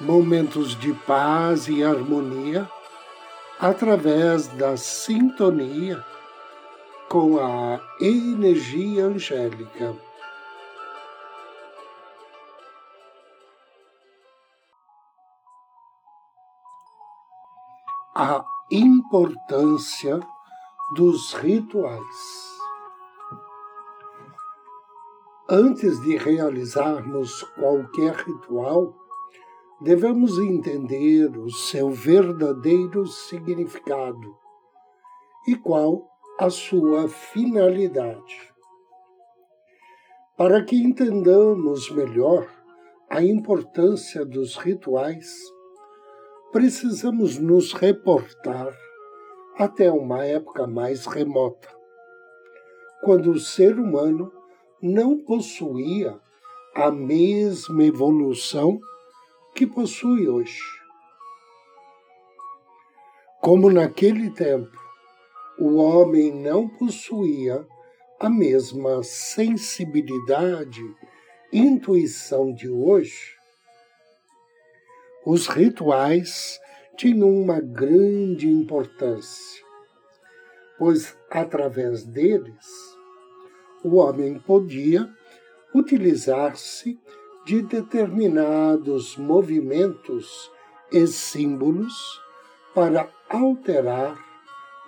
momentos de paz e harmonia através da sintonia com a energia angélica. A importância dos rituais. Antes de realizarmos qualquer ritual, devemos entender o seu verdadeiro significado e qual a sua finalidade. Para que entendamos melhor a importância dos rituais, precisamos nos reportar até uma época mais remota, quando o ser humano não possuía a mesma evolução que possui hoje. Como naquele tempo o homem não possuía a mesma sensibilidade, intuição de hoje, os rituais tinham uma grande importância, pois através deles o homem podia utilizar-se de determinados movimentos e símbolos para alterar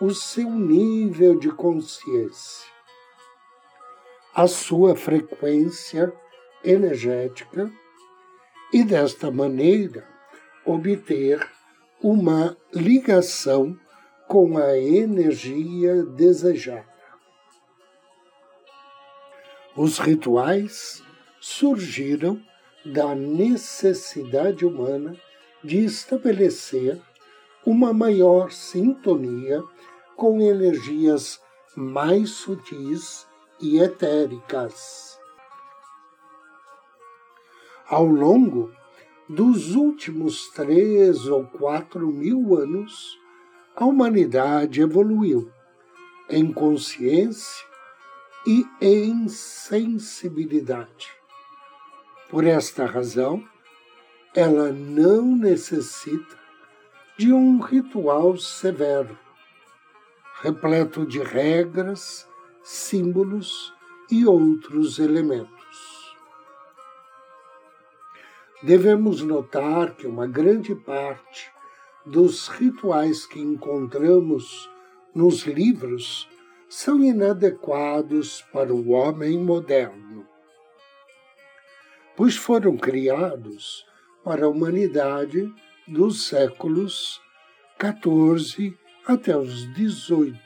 o seu nível de consciência, a sua frequência energética e, desta maneira, obter uma ligação com a energia desejada. Os rituais surgiram da necessidade humana de estabelecer uma maior sintonia com energias mais sutis e etéricas. Ao longo dos últimos três ou quatro mil anos, a humanidade evoluiu em consciência e em sensibilidade. Por esta razão, ela não necessita de um ritual severo, repleto de regras, símbolos e outros elementos. Devemos notar que uma grande parte dos rituais que encontramos nos livros são inadequados para o homem moderno pois foram criados para a humanidade dos séculos 14 até os 18.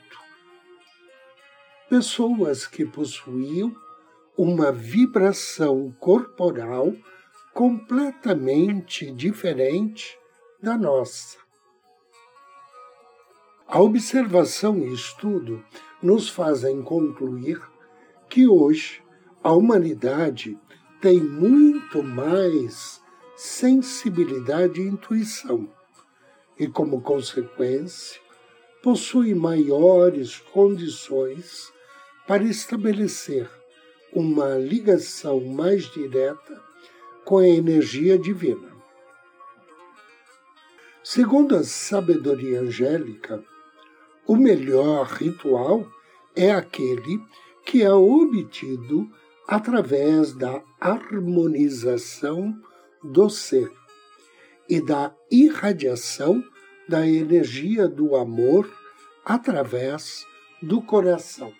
Pessoas que possuíam uma vibração corporal completamente diferente da nossa. A observação e estudo nos fazem concluir que hoje a humanidade tem muito mais sensibilidade e intuição, e, como consequência, possui maiores condições para estabelecer uma ligação mais direta com a energia divina. Segundo a sabedoria angélica, o melhor ritual é aquele que é obtido através da harmonização do ser e da irradiação da energia do amor através do coração.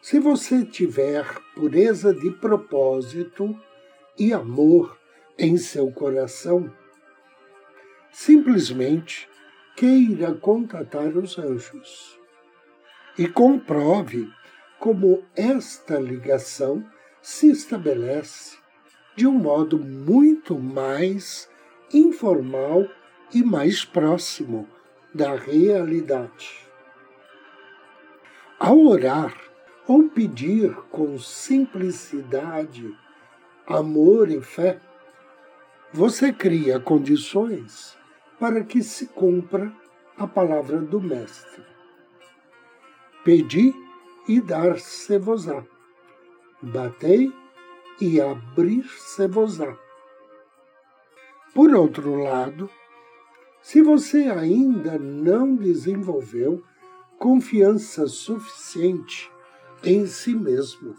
Se você tiver pureza de propósito e amor em seu coração, simplesmente queira contatar os anjos e comprove como esta ligação se estabelece de um modo muito mais informal e mais próximo da realidade. Ao orar ou pedir com simplicidade, amor e fé, você cria condições para que se cumpra a palavra do Mestre. Pedi e dar-se-vos-á. Batei e abrir-se-vos-á. Por outro lado, se você ainda não desenvolveu confiança suficiente em si mesmo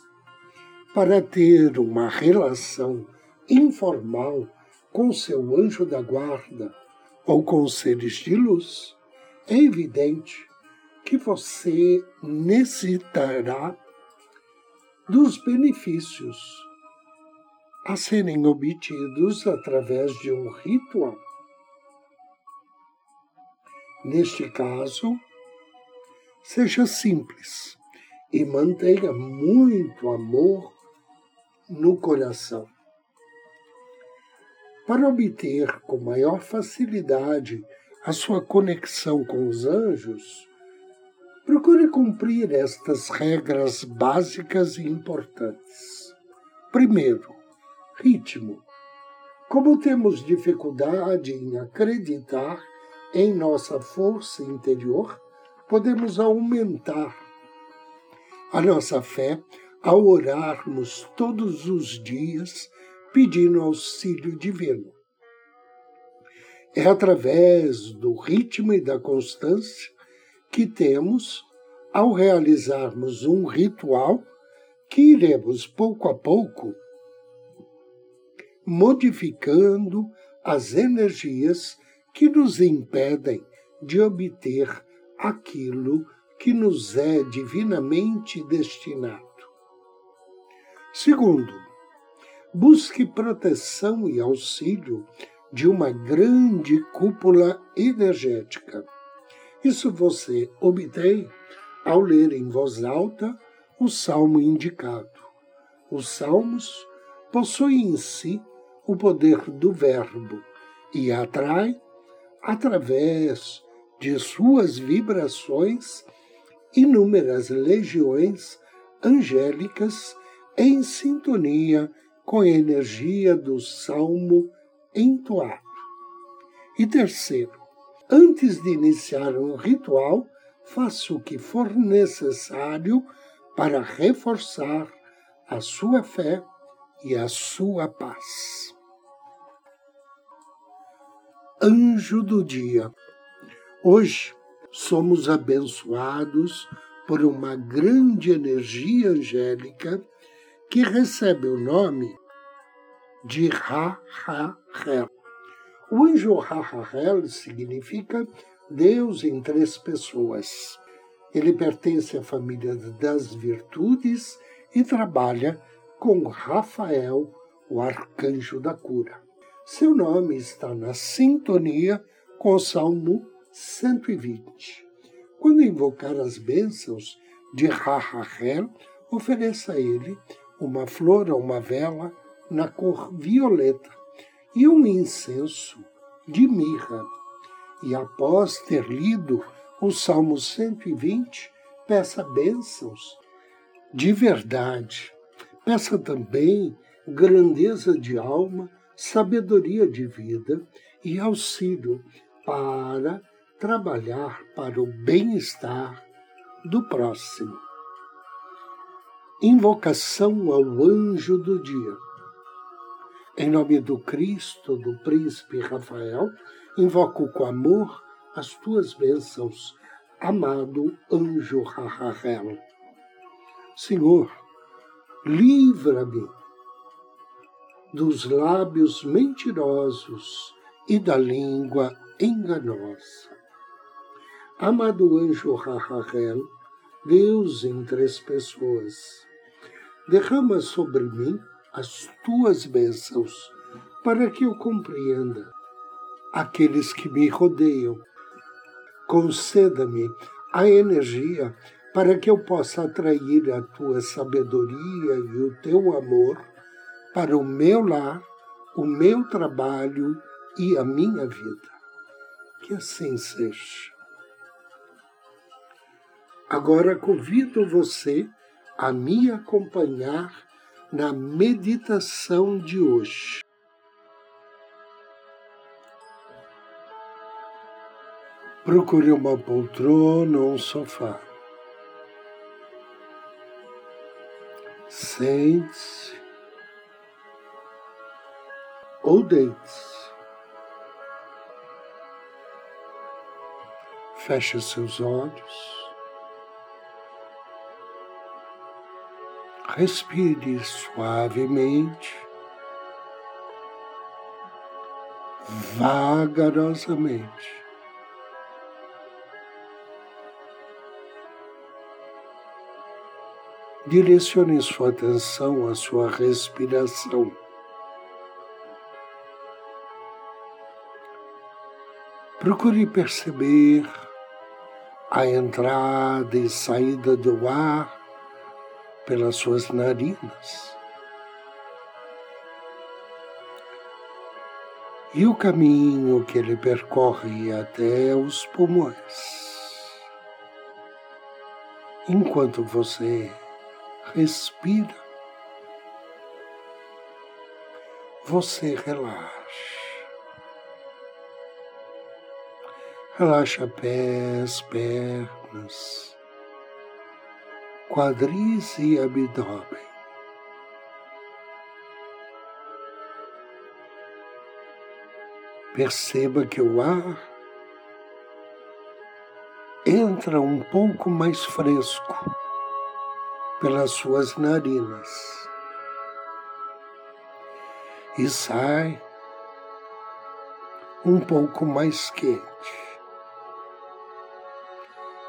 para ter uma relação informal com seu anjo da guarda ou com seres de luz, é evidente que você necessitará dos benefícios a serem obtidos através de um ritual. Neste caso, seja simples e mantenha muito amor no coração. Para obter com maior facilidade a sua conexão com os anjos, procure cumprir estas regras básicas e importantes. Primeiro, ritmo. Como temos dificuldade em acreditar em nossa força interior, podemos aumentar a nossa fé ao orarmos todos os dias pedindo auxílio divino. É através do ritmo e da constância que temos ao realizarmos um ritual que iremos pouco a pouco modificando as energias que nos impedem de obter aquilo que nos é divinamente destinado. Segundo, busque proteção e auxílio de uma grande cúpula energética. Isso você obtém ao ler em voz alta o salmo indicado. Os salmos possuem em si o poder do Verbo e atrai, através de suas vibrações, inúmeras legiões angélicas em sintonia com a energia do salmo entoado. E terceiro, antes de iniciar um ritual, faça o que for necessário para reforçar a sua fé e a sua paz. Anjo do dia. Hoje somos abençoados por uma grande energia angélica que recebe o nome de Ra-Ha-Hel. O anjo Ra-Ha-Hel significa Deus em três pessoas. Ele pertence à família das virtudes e trabalha com Rafael, o arcanjo da cura. Seu nome está na sintonia com o Salmo 120. Quando invocar as bênçãos de Rahahel, ofereça a ele uma flor ou uma vela na cor violeta e um incenso de mirra. E após ter lido o Salmo 120, peça bênçãos de verdade. Peça também grandeza de alma, sabedoria de vida e auxílio para trabalhar para o bem-estar do próximo. Invocação ao anjo do dia. Em nome do Cristo, do príncipe Rafael, invoco com amor as tuas bênçãos, amado anjo Rahael. Senhor, livra-me dos lábios mentirosos e da língua enganosa. Amado anjo Rahahel, Deus em três pessoas, derrama sobre mim as tuas bênçãos, para que eu compreenda aqueles que me rodeiam. Conceda-me a energia para que eu possa atrair a tua sabedoria e o teu amor para o meu lar, o meu trabalho e a minha vida. Que assim seja. Agora convido você a me acompanhar na meditação de hoje. Procure uma poltrona ou um sofá. Sente-se ou deite-se. Feche seus olhos. Respire suavemente, vagarosamente. Direcione sua atenção à sua respiração. Procure perceber a entrada e saída do ar pelas suas narinas. E o caminho que ele percorre até os pulmões. Enquanto você respira, você relaxa. Relaxa pés, pernas, quadris e abdômen. Perceba que o ar entra um pouco mais fresco pelas suas narinas e sai um pouco mais quente.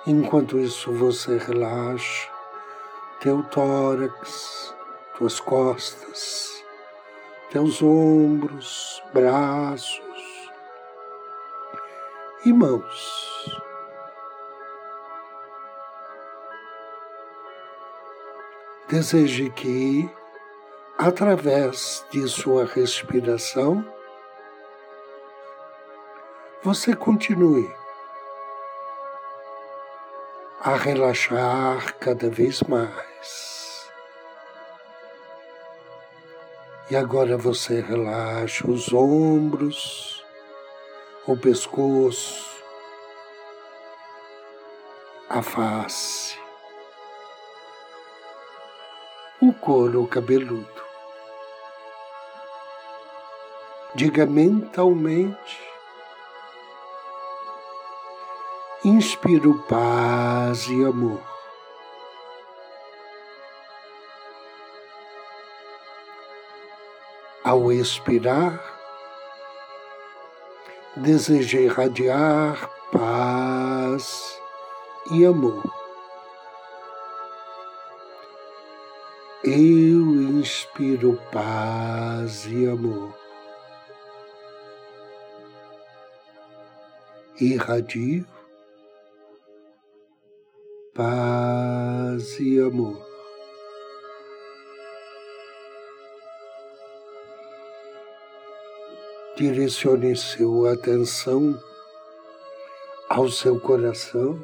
Enquanto isso, você relaxa teu tórax, tuas costas, teus ombros, braços e mãos. Deseje que, através de sua respiração, você continue a relaxar cada vez mais. E agora você relaxa os ombros, o pescoço, a face, o couro cabeludo. Diga mentalmente inspiro paz e amor. Ao expirar, desejo irradiar paz e amor. Eu inspiro paz e amor. Irradio paz e amor. Direcione sua atenção ao seu coração.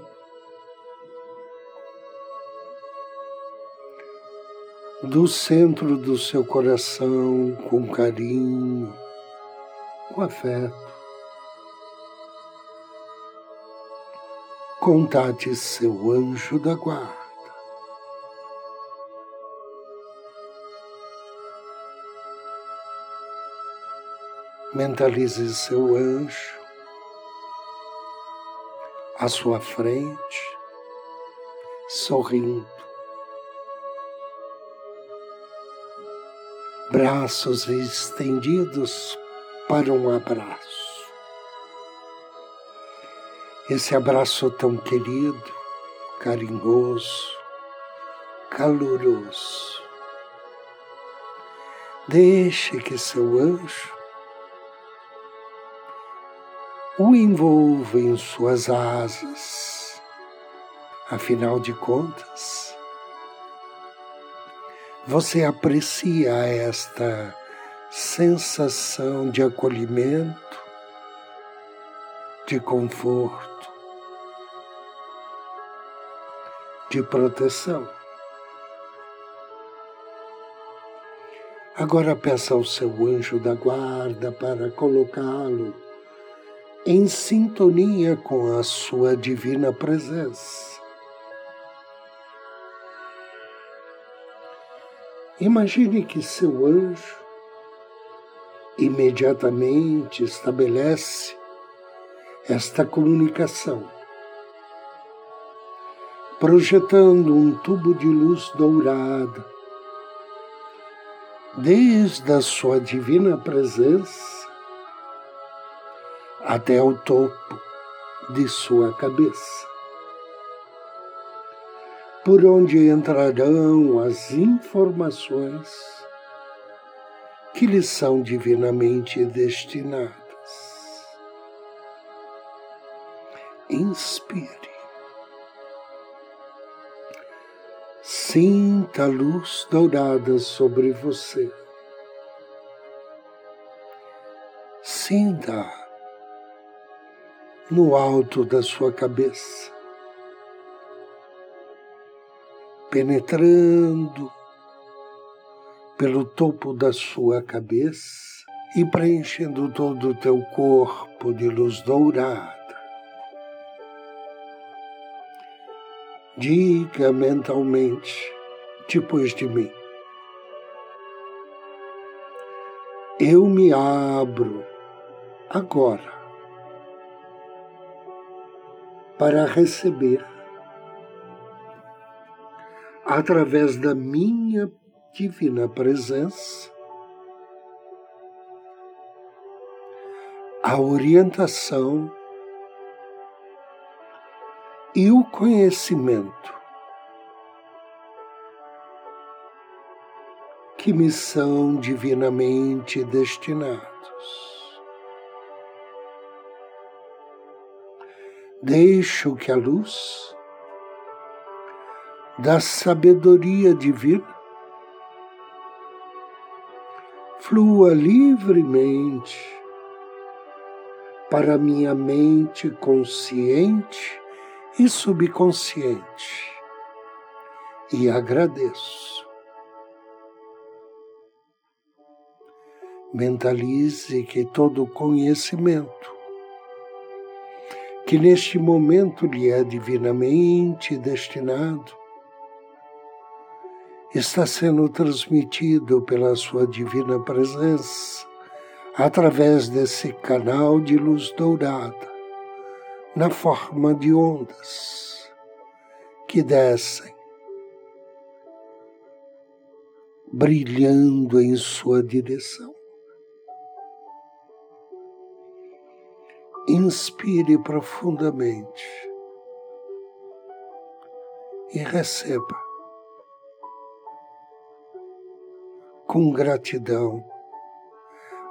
Do centro do seu coração, com carinho, com afeto. contate seu anjo da guarda. Mentalize seu anjo à sua frente, sorrindo. Braços estendidos para um abraço esse abraço tão querido, carinhoso, caloroso. Deixe que seu anjo o envolva em suas asas. Afinal de contas, você aprecia esta sensação de acolhimento, de conforto, de proteção. Agora peça ao seu anjo da guarda para colocá-lo em sintonia com a sua divina presença. Imagine que seu anjo imediatamente estabelece esta comunicação, projetando um tubo de luz dourada desde a sua divina presença até o topo de sua cabeça, por onde entrarão as informações que lhe são divinamente destinadas. Inspire. Sinta a luz dourada sobre você. Sinta no alto da sua cabeça, penetrando pelo topo da sua cabeça e preenchendo todo o teu corpo de luz dourada. Diga mentalmente, depois de mim. Eu me abro agora para receber, através da minha divina presença, a orientação e o conhecimento que me são divinamente destinados. Deixo que a luz da sabedoria divina flua livremente para minha mente consciente e subconsciente e agradeço. Mentalize que todo conhecimento que neste momento lhe é divinamente destinado está sendo transmitido pela sua divina presença através desse canal de luz dourada na forma de ondas que descem, brilhando em sua direção. Inspire profundamente e receba com gratidão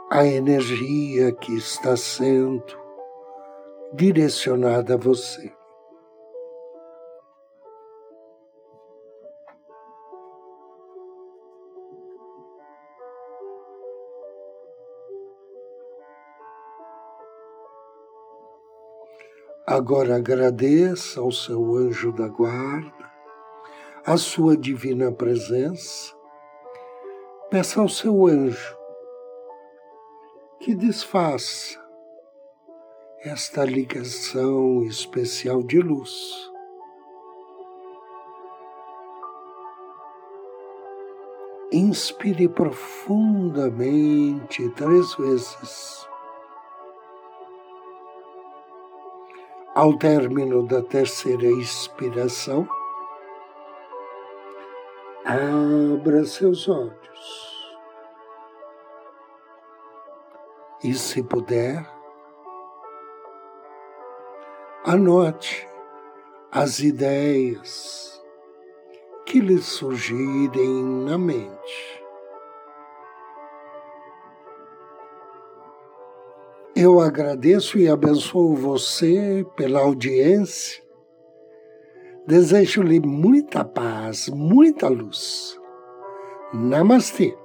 a energia que está sendo direcionada a você. Agora agradeça ao seu anjo da guarda, a sua divina presença. Peça ao seu anjo que desfaça esta ligação especial de luz. Inspire profundamente três vezes. Ao término da terceira expiração, abra seus olhos. E, se puder, Anote as ideias que lhe surgirem na mente. Eu agradeço e abençoo você pela audiência. Desejo-lhe muita paz, muita luz. Namastê.